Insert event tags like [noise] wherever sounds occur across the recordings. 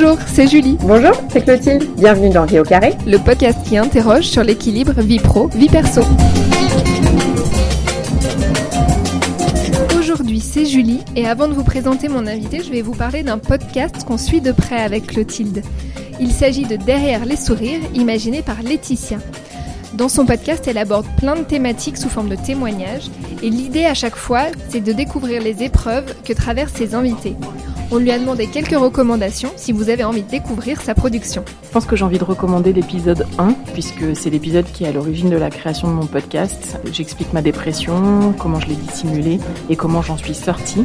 Bonjour, c'est Julie. Bonjour, c'est Clotilde. Bienvenue dans Vie au carré, le podcast qui interroge sur l'équilibre vie pro, vie perso. Aujourd'hui, c'est Julie et avant de vous présenter mon invité, je vais vous parler d'un podcast qu'on suit de près avec Clotilde. Il s'agit de Derrière les sourires, imaginé par Laetitia. Dans son podcast, elle aborde plein de thématiques sous forme de témoignages et l'idée à chaque fois, c'est de découvrir les épreuves que traversent ses invités. On lui a demandé quelques recommandations si vous avez envie de découvrir sa production. Je pense que j'ai envie de recommander l'épisode 1, puisque c'est l'épisode qui est à l'origine de la création de mon podcast. J'explique ma dépression, comment je l'ai dissimulée et comment j'en suis sortie.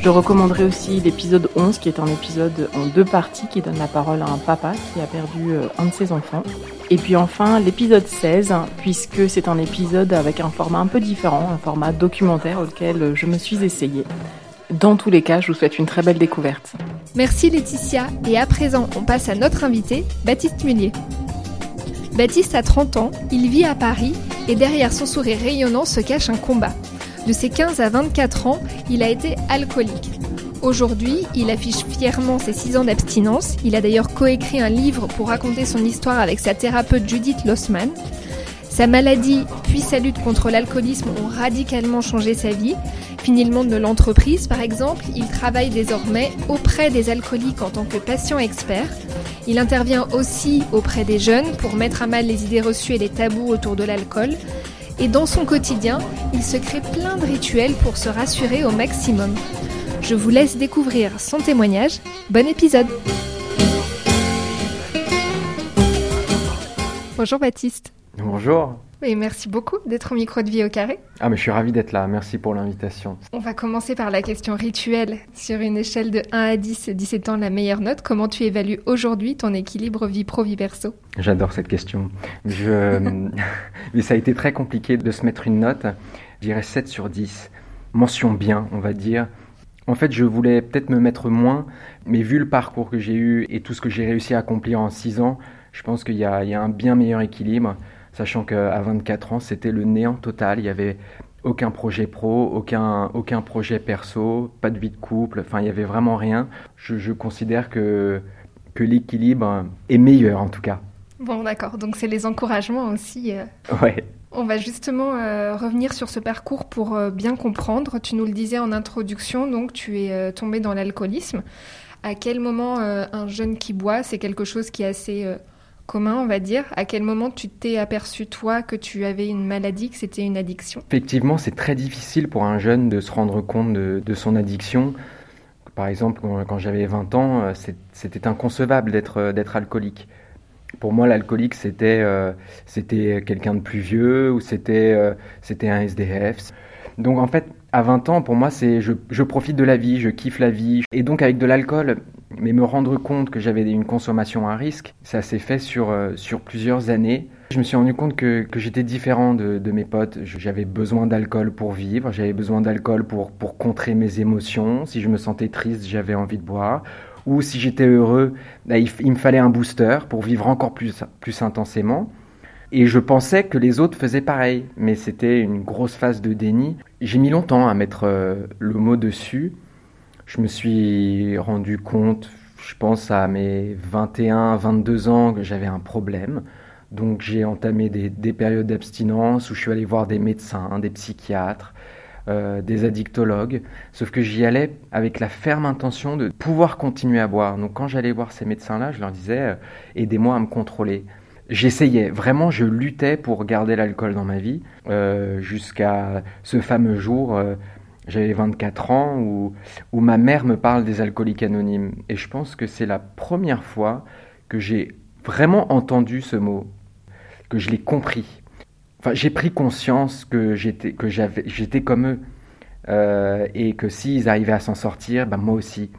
Je recommanderais aussi l'épisode 11, qui est un épisode en deux parties qui donne la parole à un papa qui a perdu euh, un de ses enfants. Et puis enfin l'épisode 16, puisque c'est un épisode avec un format un peu différent, un format documentaire auquel je me suis essayée. Dans tous les cas, je vous souhaite une très belle découverte. Merci Laetitia. Et à présent, on passe à notre invité, Baptiste Mullier. Baptiste a 30 ans, il vit à Paris et derrière son sourire rayonnant se cache un combat. De ses 15 à 24 ans, il a été alcoolique. Aujourd'hui, il affiche fièrement ses 6 ans d'abstinence. Il a d'ailleurs coécrit un livre pour raconter son histoire avec sa thérapeute Judith Lossman. Sa maladie puis sa lutte contre l'alcoolisme ont radicalement changé sa vie. Fini le monde de l'entreprise par exemple, il travaille désormais auprès des alcooliques en tant que patient expert. Il intervient aussi auprès des jeunes pour mettre à mal les idées reçues et les tabous autour de l'alcool. Et dans son quotidien, il se crée plein de rituels pour se rassurer au maximum. Je vous laisse découvrir son témoignage. Bon épisode Bonjour Baptiste. Bonjour. Et merci beaucoup d'être au micro de Vie au carré. Ah mais je suis ravi d'être là, merci pour l'invitation. On va commencer par la question rituelle. Sur une échelle de 1 à 10, 10 étant la meilleure note, comment tu évalues aujourd'hui ton équilibre vie pro-vie perso? J'adore cette question. Je... [laughs] mais ça a été très compliqué de se mettre une note. Je dirais 7 sur 10. Mention bien, on va dire. En fait, je voulais peut-être me mettre moins, mais vu le parcours que j'ai eu et tout ce que j'ai réussi à accomplir en 6 ans, je pense qu'il y, y, a un bien meilleur équilibre sachant qu'à 24 ans, c'était le néant total. Il n'y avait aucun projet pro, aucun, aucun projet perso, pas de vie de couple, enfin, il n'y avait vraiment rien. Je, considère que, que l'équilibre est meilleur en tout cas. Bon, d'accord. Donc, c'est les encouragements aussi. Euh. Ouais. On va justement euh, revenir sur ce parcours pour euh, bien comprendre. Tu nous le disais en introduction, donc tu es tombé dans l'alcoolisme. À quel moment un jeune qui boit, c'est quelque chose qui est assez commun, on va dire. À quel moment tu t'es aperçu, toi, que tu avais une maladie, que c'était une addiction? Effectivement, c'est très difficile pour un jeune de se rendre compte de, son addiction. Par exemple, quand, j'avais 20 ans, euh, c'était inconcevable d'être d'être alcoolique. Pour moi, l'alcoolique, c'était euh, c'était quelqu'un de plus vieux ou c'était euh, c'était un SDF. Donc en fait, à 20 ans, pour moi, c'est je, je, profite de la vie, je kiffe la vie. Et donc avec de l'alcool, mais me rendre compte que j'avais une consommation à risque, ça s'est fait sur, euh, sur plusieurs années. Je me suis rendu compte que, que j'étais différent de, de, mes potes. J'avais besoin d'alcool pour vivre, j'avais besoin d'alcool pour, pour contrer mes émotions. Si je me sentais triste, j'avais envie de boire. Ou si j'étais heureux, bah, il, me fallait un booster pour vivre encore plus, plus intensément. Et je pensais que les autres faisaient pareil, mais c'était une grosse phase de déni. J'ai mis longtemps à mettre euh, le mot dessus je me suis rendu compte, je pense à mes 21, 22 ans, que j'avais un problème. Donc j'ai entamé des, périodes d'abstinence où je suis allé voir des médecins, des psychiatres, euh, des addictologues. Sauf que j'y allais avec la ferme intention de pouvoir continuer à boire. Donc quand j'allais voir ces médecins-là, je leur disais euh, aidez-moi à me contrôler. J'essayais, vraiment, je luttais pour garder l'alcool dans ma vie euh, jusqu'à ce fameux jour j'avais 24 ans, où, où ma mère me parle des alcooliques anonymes. Et je pense que c'est la première fois que j'ai vraiment entendu ce mot, que je l'ai compris. Enfin, j'ai pris conscience que j'étais, que j'avais, j'étais comme eux. Euh, et que s'ils arrivaient à s'en sortir, ben moi aussi.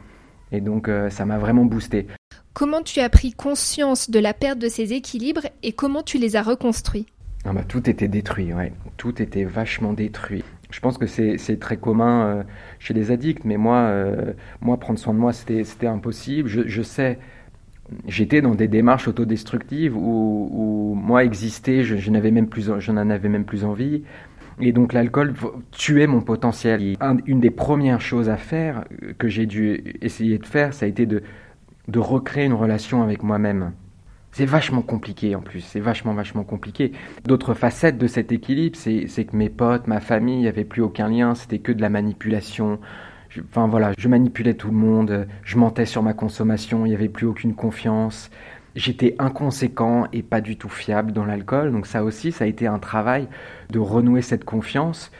Et donc euh, ça m'a vraiment boosté. Comment tu as pris conscience de la perte de ces équilibres et comment tu les as reconstruits? Ah bah, Tout était détruit, ouais. Tout était vachement détruit. Je pense que c'est très commun euh, chez les addicts, mais moi, euh, moi prendre soin de moi, c'était impossible. Je, sais, j'étais dans des démarches autodestructives où, moi, exister, je, n'avais même plus, n'en avais même plus envie. Et donc l'alcool tuait mon potentiel. une des premières choses à faire que j'ai dû essayer de faire, ça a été de recréer une relation avec moi-même. C'est vachement compliqué en plus, c'est vachement, vachement compliqué. D'autres facettes de cet équilibre, c'est que mes potes, ma famille, il n'y avait plus aucun lien, c'était que de la manipulation. enfin voilà, je manipulais tout le monde, je mentais sur ma consommation, il n'y avait plus aucune confiance. J'étais inconséquent et pas du tout fiable dans l'alcool, donc ça aussi, ça a été un travail de renouer cette confiance,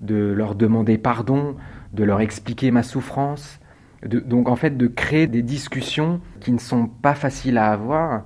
de leur demander pardon, de leur expliquer ma souffrance, donc en fait de créer des discussions qui ne sont pas faciles à avoir,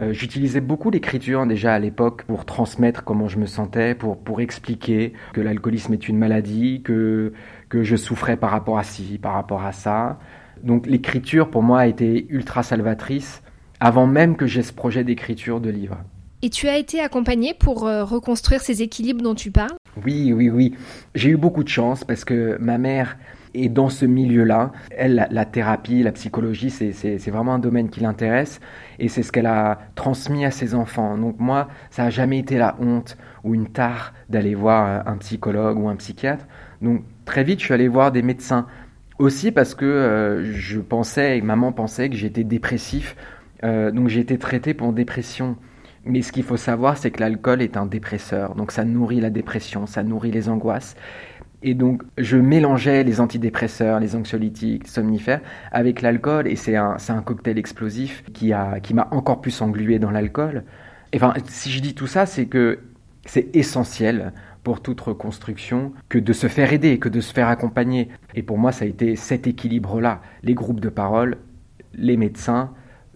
euh, j'utilisais beaucoup l'écriture déjà à l'époque pour transmettre comment je me sentais, pour, pour expliquer que l'alcoolisme est une maladie, que, que je souffrais par rapport à ci, par rapport à ça. Donc l'écriture pour moi a été ultra salvatrice avant même que j'ai ce projet d'écriture de livre. Et tu as été accompagné pour euh, reconstruire ces équilibres dont tu parles? Oui, oui, oui. J'ai eu beaucoup de chance parce que ma mère et dans ce milieu-là, la, thérapie, la psychologie, c'est vraiment un domaine qui l'intéresse et c'est ce qu'elle a transmis à ses enfants. Donc moi, ça n'a jamais été la honte ou une tare d'aller voir un psychologue ou un psychiatre. Donc très vite, je suis allé voir des médecins. Aussi parce que euh, je pensais, et maman pensait que j'étais dépressif. Euh, donc j'ai été traité pour dépression. Mais ce qu'il faut savoir, c'est que l'alcool est un dépresseur. Donc ça nourrit la dépression, ça nourrit les angoisses. Et donc, je mélangeais les antidépresseurs, les anxiolytiques, somnifères avec l'alcool, et c'est un, un, cocktail explosif qui m'a qui encore plus englué dans l'alcool. Enfin, si je dis tout ça, c'est que c'est essentiel pour toute reconstruction que de se faire aider, que de se faire accompagner. Et pour moi, ça a été cet équilibre-là. Les groupes de parole, les médecins,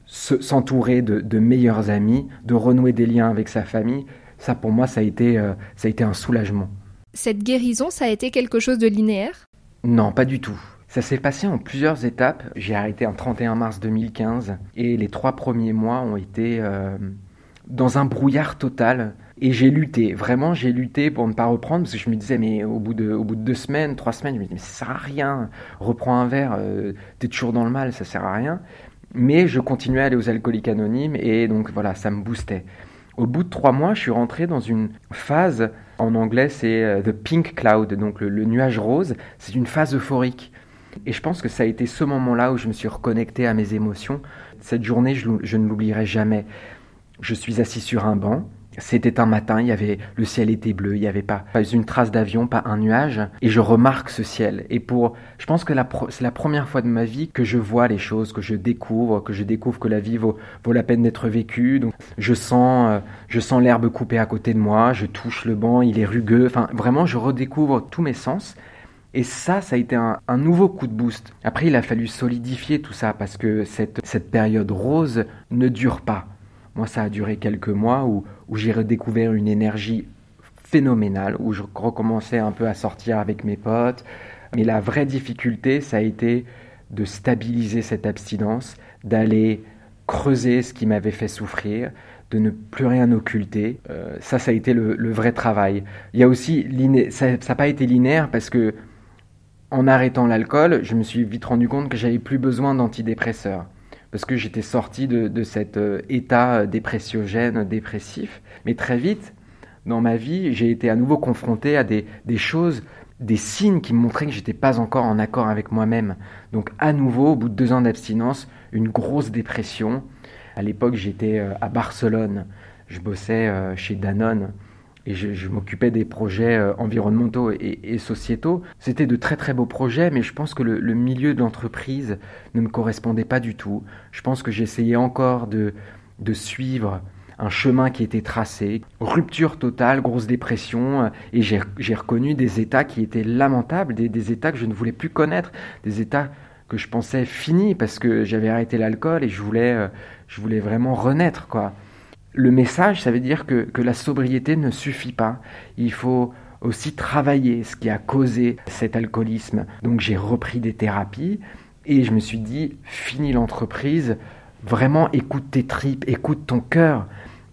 s'entourer de, de, meilleurs amis, de renouer des liens avec sa famille, ça pour moi, ça a été, euh, ça a été un soulagement. Cette guérison, ça a été quelque chose de linéaire? Non, pas du tout. Ça s'est passé en plusieurs étapes. J'ai arrêté en 31 mars 2015 et les trois premiers mois ont été euh, dans un brouillard total. Et j'ai lutté, vraiment j'ai lutté pour ne pas reprendre parce que je me disais mais au bout de, au bout de deux semaines, trois semaines, je me disais mais ça sert à rien, reprends un verre, euh, t'es toujours dans le mal, ça sert à rien. Mais je continuais à aller aux alcooliques anonymes et donc voilà, ça me boostait. Au bout de trois mois, je suis rentré dans une phase en anglais, c'est euh, The Pink Cloud, donc le, nuage rose. C'est une phase euphorique. Et je pense que ça a été ce moment-là où je me suis reconnecté à mes émotions. Cette journée, je ne l'oublierai jamais. Je suis assis sur un banc, c'était un matin, il y avait le ciel était bleu, il n'y avait pas, une trace d'avion, pas un nuage, et je remarque ce ciel. Et pour, je pense que c'est la première fois de ma vie que je vois les choses, que je découvre, que je découvre que la vie vaut, la peine d'être vécue. Donc, je sens, euh, je sens l'herbe coupée à côté de moi, je touche le banc, il est rugueux. Enfin, vraiment, je redécouvre tous mes sens. Et ça, ça a été un, nouveau coup de boost. Après, il a fallu solidifier tout ça parce que cette période rose ne dure pas. Moi, ça a duré quelques mois où, j'ai redécouvert une énergie phénoménale, où je recommençais un peu à sortir avec mes potes. Mais la vraie difficulté, ça a été de stabiliser cette abstinence, d'aller creuser ce qui m'avait fait souffrir, de ne plus rien occulter. Euh, ça, ça a été le, vrai travail. Il y a aussi, ça n'a pas été linéaire parce que en arrêtant l'alcool, je me suis vite rendu compte que j'avais plus besoin d'antidépresseurs parce que j'étais sorti de, cet euh, état dépressiogène, dépressif. Mais très vite, dans ma vie, j'ai été à nouveau confronté à des, choses, des signes qui me montraient que j'étais pas encore en accord avec moi-même. Donc à nouveau, au bout de deux ans d'abstinence, une grosse dépression. À l'époque, j'étais euh, à Barcelone, je bossais euh, chez Danone et je, m'occupais des projets euh, environnementaux et, sociétaux. C'était de très très beaux projets, mais je pense que le, milieu de l'entreprise ne me correspondait pas du tout. Je pense que j'essayais encore de, de suivre un chemin qui était tracé, rupture totale, grosse dépression, euh, et j'ai reconnu des états qui étaient lamentables, des, des états que je ne voulais plus connaître, des états que je pensais finis parce que j'avais arrêté l'alcool et je voulais, euh, je voulais vraiment renaître, quoi le message, ça veut dire que, la sobriété ne suffit pas. Il faut aussi travailler ce qui a causé cet alcoolisme. Donc j'ai repris des thérapies et je me suis dit, fini l'entreprise, vraiment écoute tes tripes, écoute ton cœur.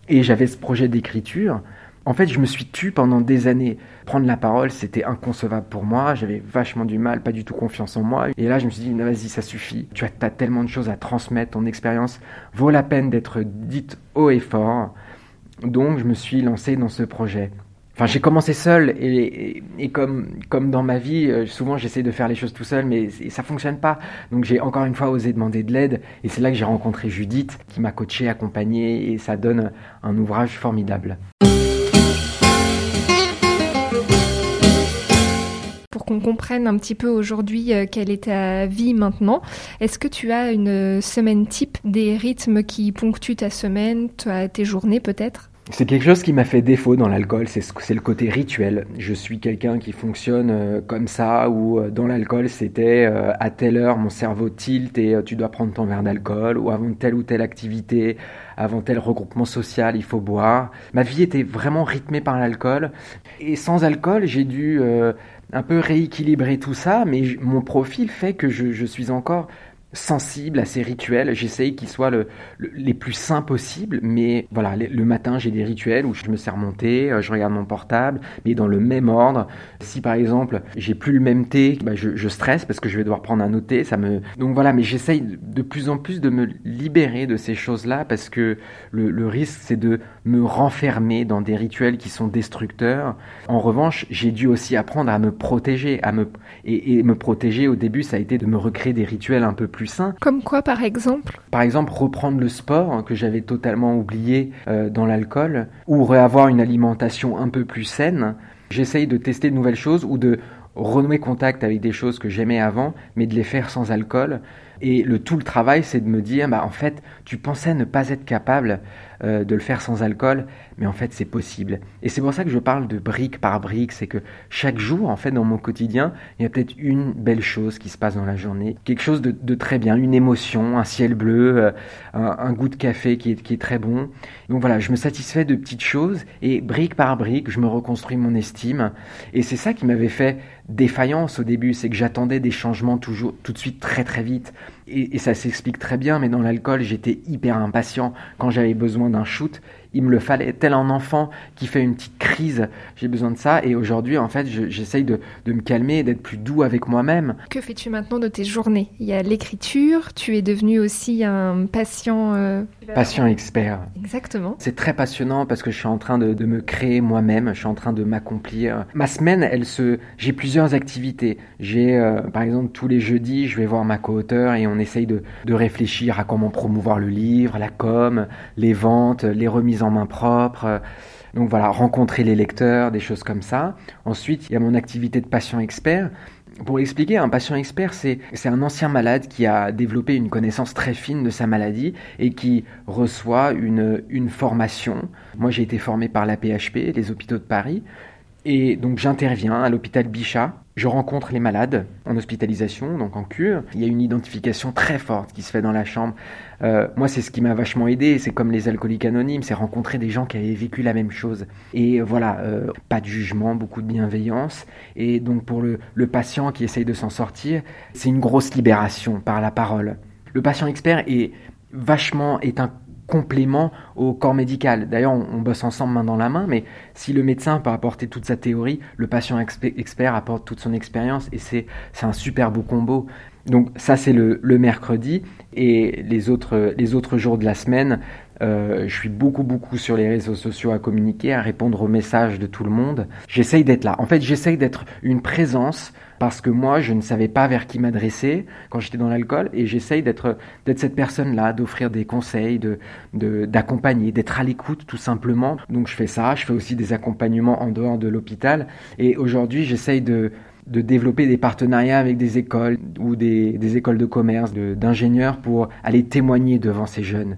Et j'avais ce projet d'écriture en fait, je me suis tu pendant des années. Prendre la parole, c'était inconcevable pour moi. J'avais vachement du mal, pas du tout confiance en moi. Et là, je me suis dit, vas-y, ça suffit. Tu as, tellement de choses à transmettre. Ton expérience vaut la peine d'être dite haut et fort. Donc, je me suis lancé dans ce projet. Enfin, j'ai commencé seul et, comme dans ma vie, euh, souvent j'essaie de faire les choses tout seul, mais ça fonctionne pas. Donc j'ai encore une fois osé demander de l'aide et c'est là que j'ai rencontré Judith qui m'a coaché, accompagné et ça donne un ouvrage formidable. Qu'on comprenne un petit peu aujourd'hui euh, quelle est ta vie maintenant, est-ce que tu as une semaine type, des rythmes qui ponctuent ta semaine, tes journées peut-être? C'est quelque chose qui m'a fait défaut dans l'alcool, c'est le côté rituel. Je suis quelqu'un qui fonctionne euh, comme ça, où euh, dans l'alcool c'était euh, à telle heure mon cerveau tilt et tu dois prendre ton verre d'alcool, ou avant telle ou telle activité, avant tel regroupement social, il faut boire. Ma vie était vraiment rythmée par l'alcool, et sans alcool j'ai dû un peu rééquilibrer tout ça, mais mon profil fait que je suis encore sensible à ces rituels. J'essaye qu'ils soient le, les plus sains possibles, mais voilà, le, matin j'ai des rituels où je me sers mon thé, euh, je regarde mon portable, mais dans le même ordre. Si par exemple j'ai plus le même thé, bah, je, je, stresse parce que je vais devoir prendre un autre thé. Ça me donc voilà, mais j'essaye de plus en plus de me libérer de ces choses-là parce que le, le risque c'est de me renfermer dans des rituels qui sont destructeurs. En revanche, j'ai dû aussi apprendre à me protéger, à me et, et me protéger au début, ça a été de me recréer des rituels un peu plus comme quoi, par exemple? Par exemple, reprendre le sport, hein, que j'avais totalement oublié euh, dans l'alcool, ou réavoir une alimentation un peu plus saine. J'essaye de tester de nouvelles choses ou de renouer contact avec des choses que j'aimais avant, mais de les faire sans alcool. Et le tout le travail, c'est de me dire, bah en fait, tu pensais ne pas être capable euh, de le faire sans alcool, mais en fait c'est possible. Et c'est pour ça que je parle de brique par brique, c'est que chaque jour, en fait, dans mon quotidien, il y a peut-être une belle chose qui se passe dans la journée, quelque chose de, très bien, une émotion, un ciel bleu, euh, un, goût de café qui est, qui est très bon. Donc voilà, je me satisfais de petites choses et brique par brique, je me reconstruis mon estime. Et c'est ça qui m'avait fait défaillance au début, c'est que j'attendais des changements toujours tout de suite très très vite. Et, et ça s'explique très bien, mais dans l'alcool, j'étais hyper impatient. Quand j'avais besoin d'un shoot, il me le fallait, tel un enfant qui fait une petite crise, j'ai besoin de ça. Et aujourd'hui, en fait, j'essaye de, me calmer d'être plus doux avec moi-même. Que fais-tu maintenant de tes journées? Il y a l'écriture, tu es devenu aussi un patient... Euh, patient expert. Exactement. C'est très passionnant parce que je suis en train de, me créer moi-même, je suis en train de m'accomplir. Ma semaine, elle se... J'ai plusieurs activités. J'ai, euh, par exemple, tous les jeudis, je vais voir ma co-auteur et on essaye de, de réfléchir à comment promouvoir le livre, la com, les ventes, les remises en main propre. Euh, donc voilà, rencontrer les lecteurs, des choses comme ça. Ensuite, il y a mon activité de patient expert. Pour expliquer, un patient expert, c'est un ancien malade qui a développé une connaissance très fine de sa maladie et qui reçoit une, une formation. Moi, j'ai été formé par la PHP, les hôpitaux de Paris. Et donc, j'interviens à l'hôpital Bichat je rencontre les malades en hospitalisation, donc en cure. Il y a une identification très forte qui se fait dans la chambre. Euh, moi, c'est ce qui m'a vachement aidé. C'est comme les alcooliques anonymes, c'est rencontrer des gens qui avaient vécu la même chose. Et voilà, euh, pas de jugement, beaucoup de bienveillance. Et donc pour le, patient qui essaye de s'en sortir, c'est une grosse libération par la parole. Le patient expert est vachement est un complément au corps médical. D'ailleurs, on, bosse ensemble main dans la main, mais si le médecin peut apporter toute sa théorie, le patient expert apporte toute son expérience, et c'est un super beau combo. Donc ça, c'est le, mercredi, et les autres, les autres jours de la semaine, je suis beaucoup, beaucoup sur les réseaux sociaux à communiquer, à répondre aux messages de tout le monde. J'essaye d'être là. En fait, j'essaye d'être une présence parce que moi, je ne savais pas vers qui m'adresser quand j'étais dans l'alcool et j'essaye d'être cette personne-là, d'offrir des conseils, de d'accompagner, d'être à l'écoute tout simplement. Donc je fais ça, je fais aussi des accompagnements en dehors de l'hôpital et aujourd'hui, j'essaye de de développer des partenariats avec des écoles ou des, des écoles de commerce, d'ingénieurs pour aller témoigner devant ces jeunes.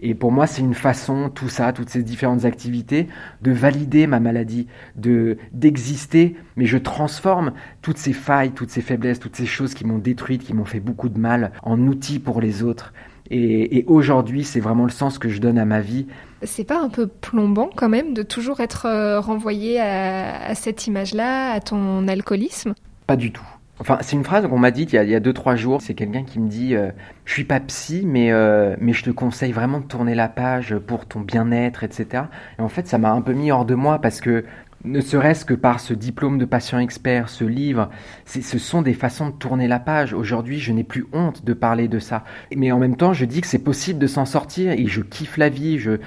Et pour moi, c'est une façon, tout ça, toutes ces différentes activités, de valider ma maladie, de d'exister, mais je transforme toutes ces failles, toutes ces faiblesses, toutes ces choses qui m'ont détruite, qui m'ont fait beaucoup de mal, en outils pour les autres. Et, aujourd'hui, c'est vraiment le sens que je donne à ma vie. C'est pas un peu plombant quand même de toujours être euh, renvoyé à cette image-là, à ton alcoolisme? Pas du tout. Enfin, c'est une phrase qu'on m'a dite il y a, il y a deux trois jours. C'est quelqu'un qui me dit euh, "Je suis pas psy, mais euh, mais je te conseille vraiment de tourner la page pour ton bien-être, etc." Et en fait, ça m'a un peu mis hors de moi parce que ne serait-ce que par ce diplôme de patient expert, ce livre, ce sont des façons de tourner la page. Aujourd'hui, je n'ai plus honte de parler de ça. Mais en même temps, je dis que c'est possible de s'en sortir et je kiffe la vie. Euh,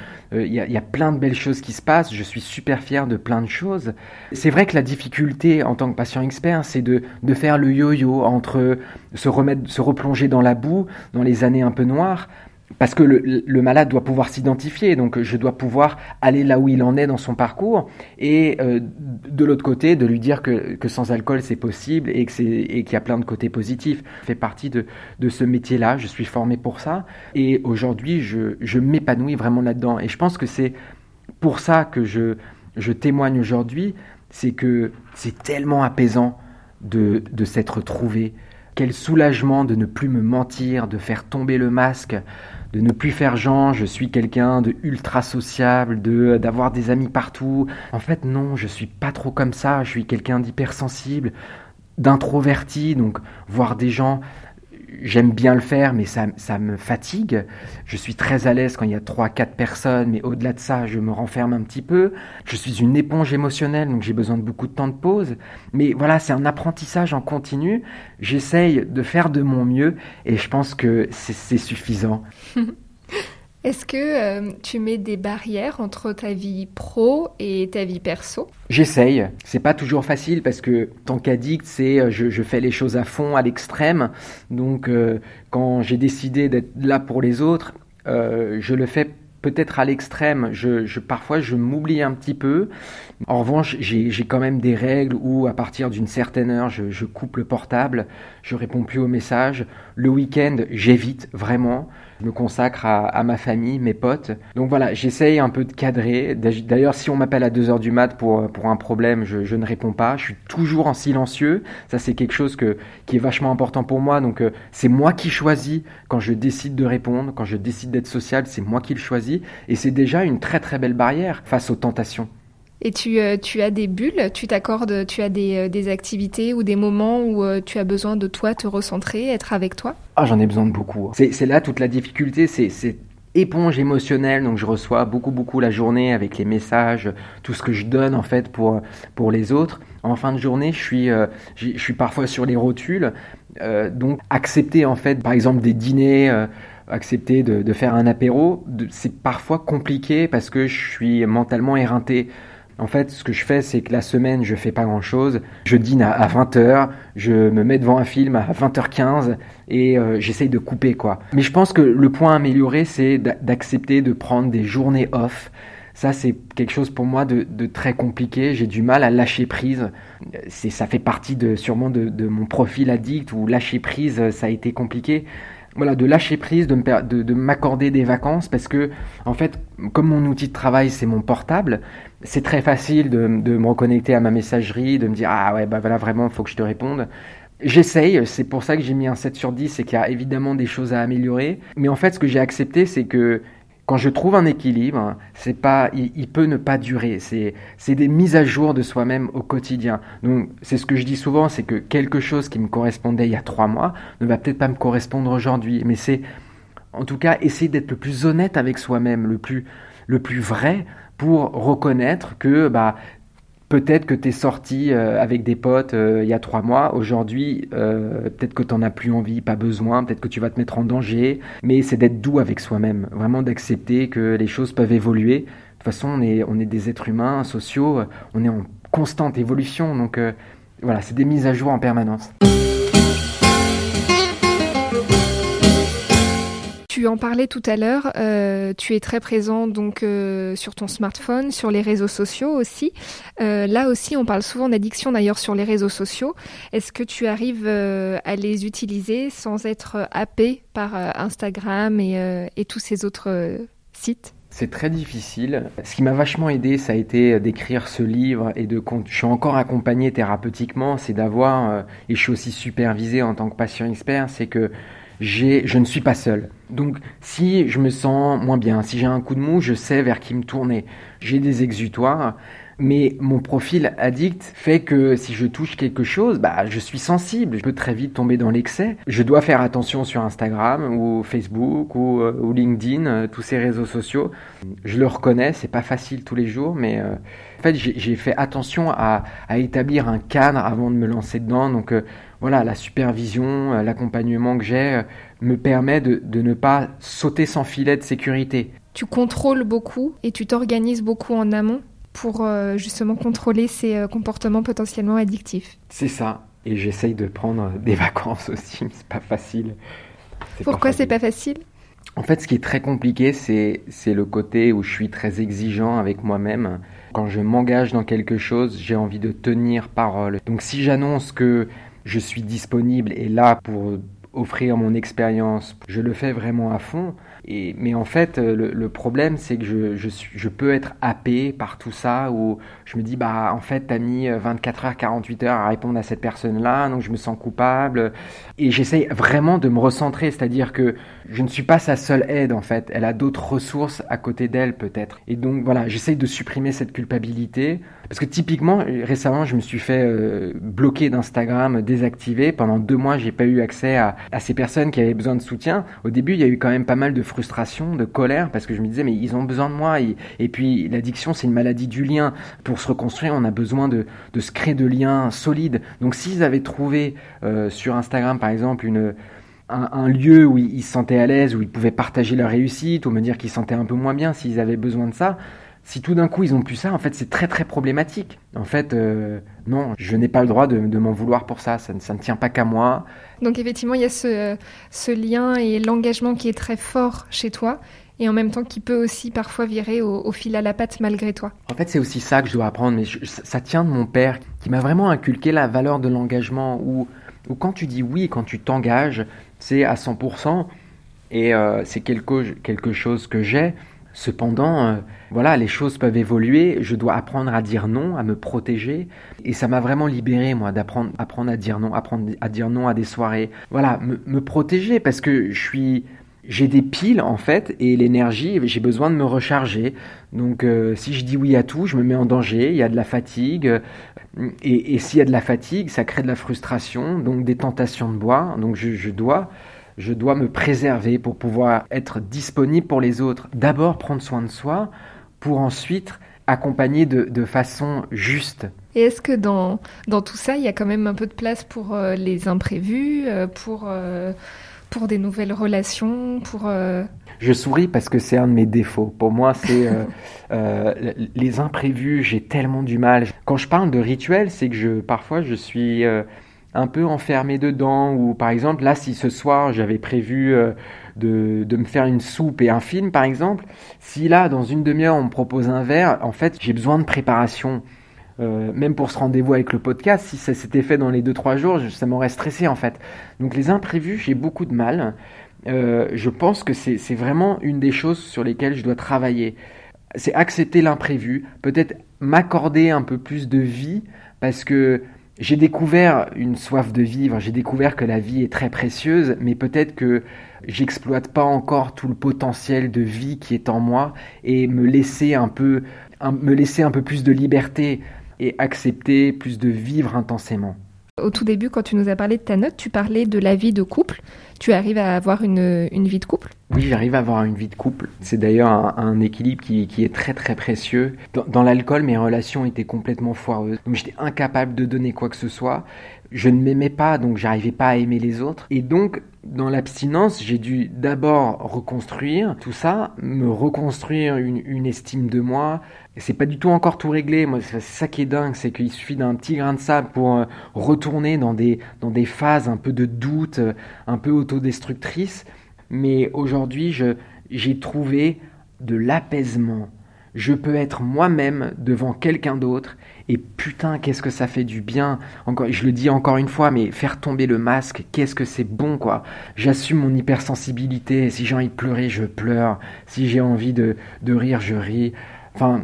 il y, a, plein de belles choses qui se passent. Je suis super fier de plein de choses. C'est vrai que la difficulté en tant que patient expert, c'est de, de faire le yo-yo entre se remettre, se replonger dans la boue, dans les années un peu noires, parce que le, malade doit pouvoir s'identifier, donc je dois pouvoir aller là où il en est dans son parcours, et euh, de l'autre côté, de lui dire que, sans alcool c'est possible et qu'il y a plein de côtés positifs. Je fais partie de, ce métier-là, je suis formé pour ça, et aujourd'hui je, m'épanouis vraiment là-dedans. Et je pense que c'est pour ça que je, je témoigne aujourd'hui, c'est que c'est tellement apaisant de, de s'être trouvé. Quel soulagement de ne plus me mentir, de faire tomber le masque, de ne plus faire genre je suis quelqu'un de ultra sociable, de d'avoir des amis partout. En fait non, je suis pas trop comme ça, je suis quelqu'un d'hypersensible, d'introverti, donc voir des gens j'aime bien le faire, mais ça, ça, me fatigue. Je suis très à l'aise quand il y a 3-4 personnes, mais au-delà de ça, je me renferme un petit peu. Je suis une éponge émotionnelle, donc j'ai besoin de beaucoup de temps de pause. Mais voilà, c'est un apprentissage en continu. J'essaye de faire de mon mieux et je pense que c'est suffisant. [laughs] Est-ce que euh, tu mets des barrières entre ta vie pro et ta vie perso? J'essaye. C'est pas toujours facile parce que tant qu'addict, c'est euh, je, fais les choses à fond, à l'extrême. Donc euh, quand j'ai décidé d'être là pour les autres, je le fais peut-être à l'extrême. Je, parfois, je m'oublie un petit peu. En revanche, j'ai quand même des règles où, à partir d'une certaine heure, je, je coupe le portable, je réponds plus aux messages. Le week-end, j'évite vraiment. Je me consacre à, ma famille, mes potes. Donc voilà, j'essaye un peu de cadrer. D'ailleurs, si on m'appelle à 2h du mat pour, pour un problème, je, ne réponds pas. Je suis toujours en silencieux. Ça, c'est quelque chose que, qui est vachement important pour moi. Donc euh, c'est moi qui choisis quand je décide de répondre, quand je décide d'être social, c'est moi qui le choisis. Et c'est déjà une très très belle barrière face aux tentations. Et tu, euh, tu as des bulles, tu t'accordes, tu as des, euh, des, activités ou des moments où euh, tu as besoin de toi te recentrer, être avec toi? Ah, j'en ai besoin de beaucoup. C'est là toute la difficulté, c'est éponge émotionnelle, donc je reçois beaucoup beaucoup la journée avec les messages, tout ce que je donne en fait pour, pour les autres. En fin de journée, je suis, je suis parfois sur les rotules, donc accepter en fait par exemple des dîners accepter de, faire un apéro, c'est parfois compliqué parce que je suis mentalement éreinté. En fait, ce que je fais, c'est que la semaine, je fais pas grand chose. Je dîne à, 20h, je me mets devant un film à 20h15 et euh, j'essaye de couper, quoi. Mais je pense que le point à améliorer, c'est d'accepter de prendre des journées off. Ça, c'est quelque chose pour moi de, très compliqué. J'ai du mal à lâcher prise. Ça fait partie de, sûrement de, de mon profil addict où lâcher prise, ça a été compliqué voilà, de lâcher prise, de, de, m'accorder des vacances, parce que, en fait, comme mon outil de travail, c'est mon portable, c'est très facile de, de, me reconnecter à ma messagerie, de me dire, ah ouais, bah voilà, vraiment, faut que je te réponde. J'essaye, c'est pour ça que j'ai mis un 7 sur 10, c'est qu'il y a évidemment des choses à améliorer. Mais en fait, ce que j'ai accepté, c'est que quand je trouve un équilibre, c'est pas, il, peut ne pas durer. C'est, c'est des mises à jour de soi-même au quotidien. Donc, c'est ce que je dis souvent, c'est que quelque chose qui me correspondait il y a trois mois ne va peut-être pas me correspondre aujourd'hui. Mais c'est, en tout cas, essayer d'être le plus honnête avec soi-même, le plus, le plus vrai pour reconnaître que bah, Peut-être que tu es sorti euh, avec des potes euh, il y a trois mois. Aujourd'hui, euh, peut-être que tu n'en as plus envie, pas besoin. Peut-être que tu vas te mettre en danger. Mais c'est d'être doux avec soi-même. Vraiment d'accepter que les choses peuvent évoluer. De toute façon, on est, on est des êtres humains, sociaux. On est en constante évolution. Donc voilà, c'est des mises à jour en permanence. Tu en parlais tout à l'heure, euh, tu es très présent donc euh, sur ton smartphone, sur les réseaux sociaux aussi. Euh, là aussi, on parle souvent d'addiction d'ailleurs sur les réseaux sociaux. Est-ce que tu arrives à les utiliser sans être happé par Instagram et, et, tous ces autres sites? C'est très difficile. Ce qui m'a vachement aidé, ça a été d'écrire ce livre et de. Je suis encore accompagné thérapeutiquement, c'est d'avoir et je suis aussi supervisé en tant que patient expert, c'est que je ne suis pas seul. Donc si je me sens moins bien, si j'ai un coup de mou, je sais vers qui me tourner. J'ai des exutoires mais mon profil addict fait que si je touche quelque chose, bah, je suis sensible. Je peux très vite tomber dans l'excès. Je dois faire attention sur Instagram ou Facebook ou, euh, LinkedIn, euh, tous ces réseaux sociaux. Je le reconnais, c'est pas facile tous les jours, mais euh, en fait, j'ai fait attention à, établir un cadre avant de me lancer dedans. Donc voilà, la supervision, l'accompagnement que j'ai me permet de ne pas sauter sans filet de sécurité. Tu contrôles beaucoup et tu t'organises beaucoup en amont pour euh, justement contrôler ces euh, comportements potentiellement addictifs. C'est ça. Et j'essaye de prendre des [laughs] vacances aussi, c'est pas facile. Pourquoi c'est pas facile? En fait, ce qui est très compliqué, c'est le côté où je suis très exigeant avec moi-même. Quand je m'engage dans quelque chose, j'ai envie de tenir parole. Donc si j'annonce que je suis disponible et là pour offrir mon expérience, je le fais vraiment à fond. Et, mais en fait, euh, le, problème, c'est que je, je, peux être happé par tout ça, où je me dis, bah, en fait, t'as mis 24 euh, heures, 48 heures à répondre à cette personne-là, donc je me sens coupable. Et j'essaye vraiment de me recentrer, c'est-à-dire que je ne suis pas sa seule aide, en fait. Elle a d'autres ressources à côté d'elle, peut-être. Et donc, voilà, j'essaye de supprimer cette culpabilité. Parce que typiquement, récemment, je me suis fait euh, bloquer d'Instagram, désactiver. Pendant deux mois, j'ai pas eu accès à, à ces personnes qui avaient besoin de soutien. Au début, il y a eu quand même pas mal de frustration, de colère, parce que je me disais, mais ils ont besoin de moi. Et, puis, l'addiction, c'est une maladie du lien. Pour se reconstruire, on a besoin de, se créer de liens solides. Donc, s'ils avaient trouvé euh, sur Instagram, par exemple, un, lieu où ils se sentaient à l'aise, où ils pouvaient partager leur réussite, ou me dire qu'ils se sentaient un peu moins bien s'ils avaient besoin de ça, si tout d'un coup ils ont plus ça, en fait, c'est très très problématique. En fait, euh, non, je n'ai pas le droit de, m'en vouloir pour ça. ça. ne tient pas qu'à moi. Donc effectivement, il y a ce, ce lien et l'engagement qui est très fort chez toi et en même temps qui peut aussi parfois virer au, fil à la patte malgré toi. En fait, c'est aussi ça que je dois apprendre, mais ça tient de mon père qui m'a vraiment inculqué la valeur de l'engagement où, où quand tu dis oui, quand tu t'engages, c'est à 100% et euh, c'est quelque, quelque chose que j'ai. Cependant, euh, voilà, les choses peuvent évoluer. Je dois apprendre à dire non, à me protéger. Et ça m'a vraiment libéré, moi, d'apprendre apprendre à dire non, apprendre à dire non à des soirées. Voilà, me, protéger parce que je suis, j'ai des piles en fait et l'énergie, j'ai besoin de me recharger. Donc, euh, si je dis oui à tout, je me mets en danger. Il y a de la fatigue. Et, s'il y a de la fatigue, ça crée de la frustration, donc des tentations de boire. Donc, je dois je dois me préserver pour pouvoir être disponible pour les autres. D'abord prendre soin de soi pour ensuite accompagner de, façon juste. Et est-ce que dans, dans tout ça, il y a quand même un peu de place pour euh, les imprévus, euh, pour, euh, pour des nouvelles relations, pour... Je souris parce que c'est un de mes défauts. Pour moi, c'est [laughs] les imprévus, j'ai tellement du mal. Quand je parle de rituel, c'est que je, parfois je suis un peu enfermé dedans ou par exemple là si ce soir j'avais prévu euh, de, de, me faire une soupe et un film par exemple si là dans une demi-heure on me propose un verre en fait j'ai besoin de préparation. Euh, même pour ce rendez-vous avec le podcast si ça s'était fait dans les deux trois jours ça m'aurait stressé en fait. Donc les imprévus j'ai beaucoup de mal. Euh, je pense que c'est vraiment une des choses sur lesquelles je dois travailler. C'est accepter l'imprévu peut-être m'accorder un peu plus de vie parce que j'ai découvert une soif de vivre, j'ai découvert que la vie est très précieuse, mais peut-être que j'exploite pas encore tout le potentiel de vie qui est en moi et me laisser un peu, me laisser un peu plus de liberté et accepter plus de vivre intensément. Au tout début, quand tu nous as parlé de ta note, tu parlais de la vie de couple. Tu arrives à avoir une, une vie de couple? Oui, j'arrive à avoir une vie de couple. C'est d'ailleurs un, équilibre qui, est très très précieux. Dans, l'alcool, mes relations étaient complètement foireuses. J'étais incapable de donner quoi que ce soit. Je ne m'aimais pas, donc j'arrivais pas à aimer les autres. Et donc, dans l'abstinence, j'ai dû d'abord reconstruire tout ça, me reconstruire une, une estime de moi, c'est pas du tout encore tout réglé. Moi, c'est ça qui est dingue, c'est qu'il suffit d'un petit grain de sable pour euh, retourner dans des, dans des phases un peu de doute, euh, un peu autodestructrices. Mais aujourd'hui, j'ai trouvé de l'apaisement. Je peux être moi-même devant quelqu'un d'autre et putain, qu'est-ce que ça fait du bien. Encore, je le dis encore une fois, mais faire tomber le masque, qu'est-ce que c'est bon, quoi. J'assume mon hypersensibilité. Si j'ai envie de pleurer, je pleure. Si j'ai envie de, rire, je ris. Enfin,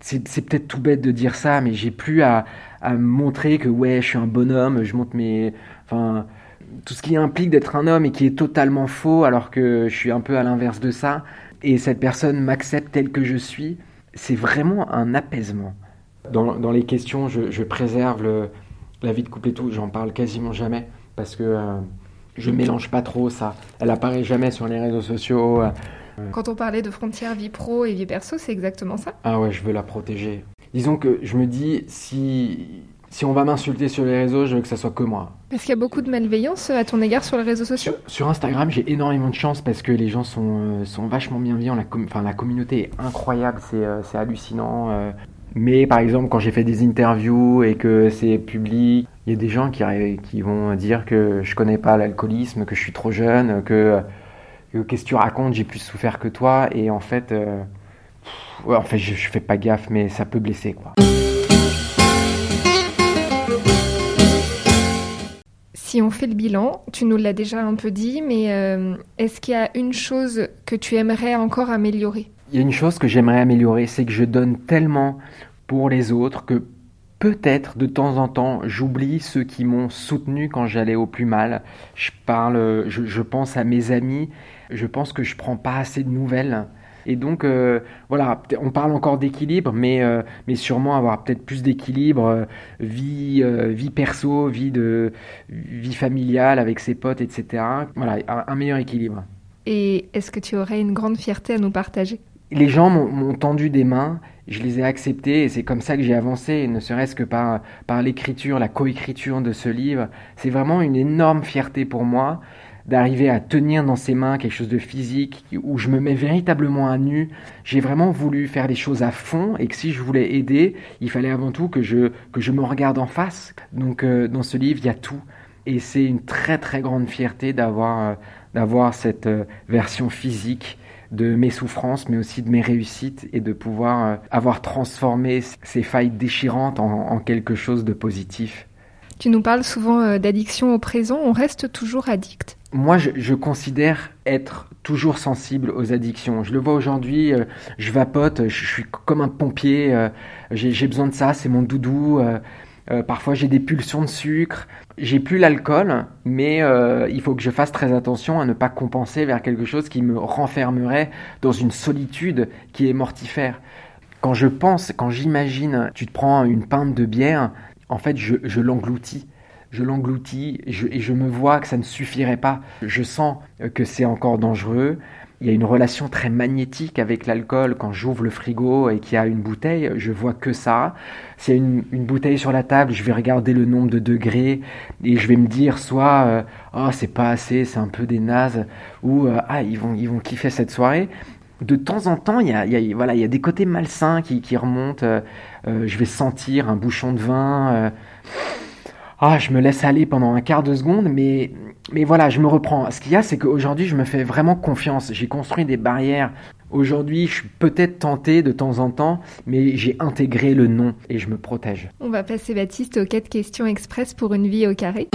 c'est peut-être tout bête de dire ça, mais j'ai plus à, à montrer que ouais, je suis un bonhomme, je monte mes. Enfin, tout ce qui implique d'être un homme et qui est totalement faux alors que je suis un peu à l'inverse de ça, et cette personne m'accepte tel que je suis, c'est vraiment un apaisement. Dans, dans les questions, je, je préserve le, la vie de couple et tout, j'en parle quasiment jamais parce que euh, je mélange pas trop ça. Elle apparaît jamais sur les réseaux sociaux. euh. Quand on parlait de frontières vie pro et vie perso, c'est exactement ça. Ah ouais, je veux la protéger. Disons que je me dis, si, si on va m'insulter sur les réseaux, je veux que ça soit que moi. Parce qu'il y a beaucoup de malveillance à ton égard sur les réseaux sociaux? Sur, sur Instagram, j'ai énormément de chance parce que les gens sont, euh, sont vachement bienveillants. La, com- la communauté est incroyable, c'est euh, hallucinant. euh. Mais par exemple, quand j'ai fait des interviews et que c'est public, il y a des gens qui, vont dire que je connais pas l'alcoolisme, que je suis trop jeune, que, que qu'est-ce que tu racontes, j'ai plus souffert que toi. Et en fait, euh, pff, ouais, en fait, je, je fais pas gaffe, mais ça peut blesser quoi. Si on fait le bilan, tu nous l'as déjà un peu dit, mais euh, est-ce qu'il y a une chose que tu aimerais encore améliorer? Il y a une chose que j'aimerais améliorer, c'est que je donne tellement pour les autres que peut-être de temps en temps j'oublie ceux qui m'ont soutenu quand j'allais au plus mal. Je parle, je, je pense à mes amis, je pense que je prends pas assez de nouvelles. Et donc euh, voilà, on parle encore d'équilibre, mais, euh, mais sûrement avoir peut-être plus d'équilibre, euh, vie, vie perso, vie, de, vie familiale avec ses potes, etc. Voilà, un- un meilleur équilibre. Et est-ce que tu aurais une grande fierté à nous partager? Les gens m'ont- m'ont tendu des mains, je les ai acceptés et c'est comme ça que j'ai avancé, ne serait-ce que par, par l'écriture, la coécriture de ce livre. C'est vraiment une énorme fierté pour moi d'arriver à tenir dans ses mains quelque chose de physique où je me mets véritablement à nu. J'ai vraiment voulu faire les choses à fond et que si je voulais aider, il fallait avant tout que je, que je me regarde en face. Donc euh, dans ce livre, il y a tout. Et c'est une très très grande fierté d'avoir euh, d'avoir cette euh, version physique de mes souffrances, mais aussi de mes réussites, et de pouvoir avoir transformé ces failles déchirantes en quelque chose de positif. Tu nous parles souvent euh, d'addiction au présent, on reste toujours addict. Moi, je, considère être toujours sensible aux addictions. Je le vois aujourd'hui, euh, je vapote, je suis comme un pompier, euh, j'ai besoin de ça, c'est mon doudou. parfois, j'ai des pulsions de sucre. J'ai plus l'alcool, mais il faut que je fasse très attention à ne pas compenser vers quelque chose qui me renfermerait dans une solitude qui est mortifère. Quand je pense, quand j'imagine, tu te prends une pinte de bière, en fait, je, l'engloutis. Je l'engloutis et je, me vois que ça ne suffirait pas. Je sens que c'est encore dangereux. Il y a une relation très magnétique avec l'alcool. Quand j'ouvre le frigo et qu'il y a une bouteille, je vois que ça. S'il y a une, bouteille sur la table, je vais regarder le nombre de degrés et je vais me dire soit oh c'est pas assez, c'est un peu des nazes, ou euh, ah ils vont ils vont kiffer cette soirée. De temps en temps, il y a, voilà, il y a des côtés malsains qui, qui remontent. euh, euh, je vais sentir un bouchon de vin. euh, ah, je me laisse aller pendant un quart de seconde, mais, mais voilà, je me reprends. Ce qu'il y a, c'est qu'aujourd'hui, je me fais vraiment confiance. J'ai construit des barrières. Aujourd'hui, je suis peut-être tenté de temps en temps, mais j'ai intégré le non et je me protège. On va passer Baptiste aux 4 questions express pour une vie au carré.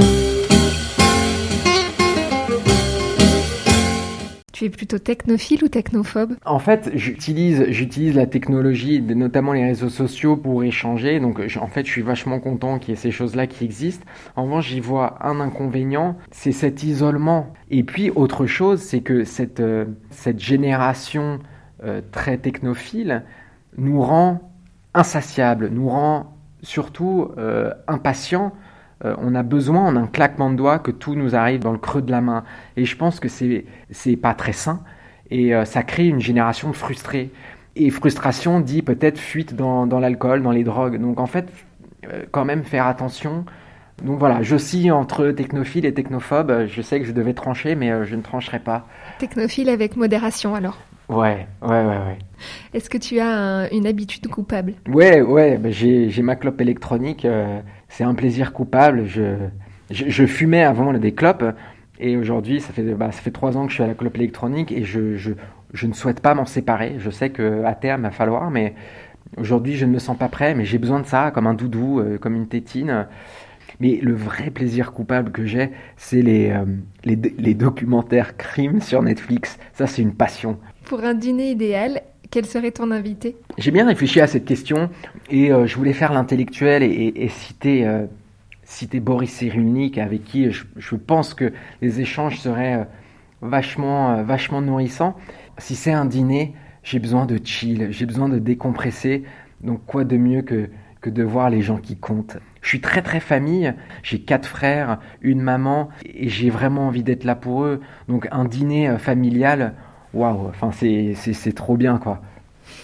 Tu es plutôt technophile ou technophobe? En fait, j'utilise, j'utilise la technologie, notamment les réseaux sociaux, pour échanger. Donc, en fait, je suis vachement content qu'il y ait ces choses-là qui existent. En revanche, j'y vois un inconvénient, c'est cet isolement. Et puis, autre chose, c'est que cette, euh, cette génération euh, très technophile nous rend insatiables, nous rend surtout euh, impatients. Euh, on a besoin, en un claquement de doigts, que tout nous arrive dans le creux de la main. Et je pense que c'est c'est pas très sain. Et euh, ça crée une génération de frustrés. Et frustration dit peut-être fuite dans, dans l'alcool, dans les drogues. Donc en fait, euh, quand même faire attention. Donc voilà, j'oscille entre technophile et technophobe. Je sais que je devais trancher, mais je ne trancherai pas. Technophile avec modération alors. Ouais, ouais, ouais, ouais. Est-ce que tu as un- une habitude coupable? Ouais, ouais, bah, j'ai j'ai ma clope électronique. euh, c'est un plaisir coupable. Je, fumais avant des clopes. Et aujourd'hui, ça fait, bah, ça fait trois ans que je suis à la clope électronique et je, ne souhaite pas m'en séparer. Je sais qu'à terme, il va falloir, mais aujourd'hui, je ne me sens pas prêt. Mais j'ai besoin de ça, comme un doudou, euh, comme une tétine. Mais le vrai plaisir coupable que j'ai, c'est les, euh, les documentaires crimes sur Netflix. Ça, c'est une passion. Pour un dîner idéal, quel serait ton invité? J'ai bien réfléchi à cette question et euh, je voulais faire l'intellectuel et, citer, euh, citer Boris Cyrulnik avec qui je, pense que les échanges seraient vachement, vachement nourrissants. Si c'est un dîner, j'ai besoin de chill, j'ai besoin de décompresser. Donc quoi de mieux que, que de voir les gens qui comptent? Je suis très très famille, j'ai quatre frères, une maman, et j'ai vraiment envie d'être là pour eux. Donc un dîner familial, waouh, enfin c'est, trop bien quoi.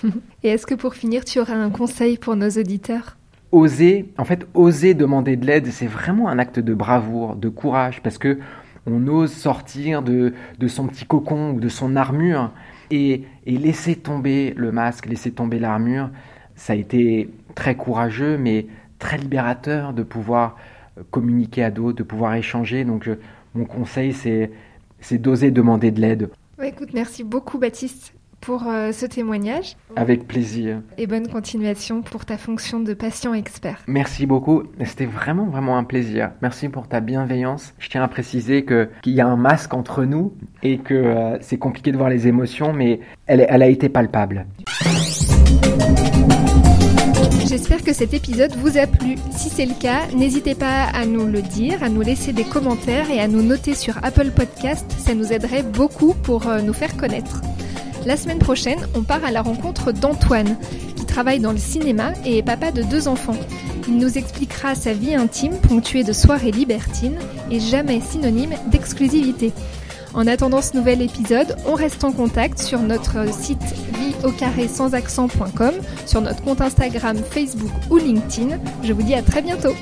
[laughs] Et est-ce que pour finir, tu auras un conseil pour nos auditeurs? Oser, en fait, oser demander de l'aide, c'est vraiment un acte de bravoure, de courage, parce que on ose sortir de, de son petit cocon ou de son armure et, et laisser tomber le masque, laisser tomber l'armure. Ça a été très courageux, mais très libérateur de pouvoir euh, communiquer à d'autres, de pouvoir échanger. Donc, mon conseil, c'est, c'est d'oser demander de l'aide. Écoute, merci beaucoup, Baptiste pour euh, ce témoignage. Avec plaisir. Et bonne continuation pour ta fonction de patient expert. Merci beaucoup. C'était vraiment, vraiment un plaisir. Merci pour ta bienveillance. Je tiens à préciser qu'il y a un masque entre nous et que euh, c'est compliqué de voir les émotions, mais elle, elle a été palpable. J'espère que cet épisode vous a plu. Si c'est le cas, n'hésitez pas à nous le dire, à nous laisser des commentaires et à nous noter sur Apple Podcast. Ça nous aiderait beaucoup pour euh, nous faire connaître. La semaine prochaine, on part à la rencontre d'Antoine, qui travaille dans le cinéma et est papa de deux enfants. Il nous expliquera sa vie intime ponctuée de soirées libertines et jamais synonyme d'exclusivité. En attendant ce nouvel épisode, on reste en contact sur notre site vie au carré sans accent.com, sur notre compte Instagram, Facebook ou LinkedIn. Je vous dis à très bientôt.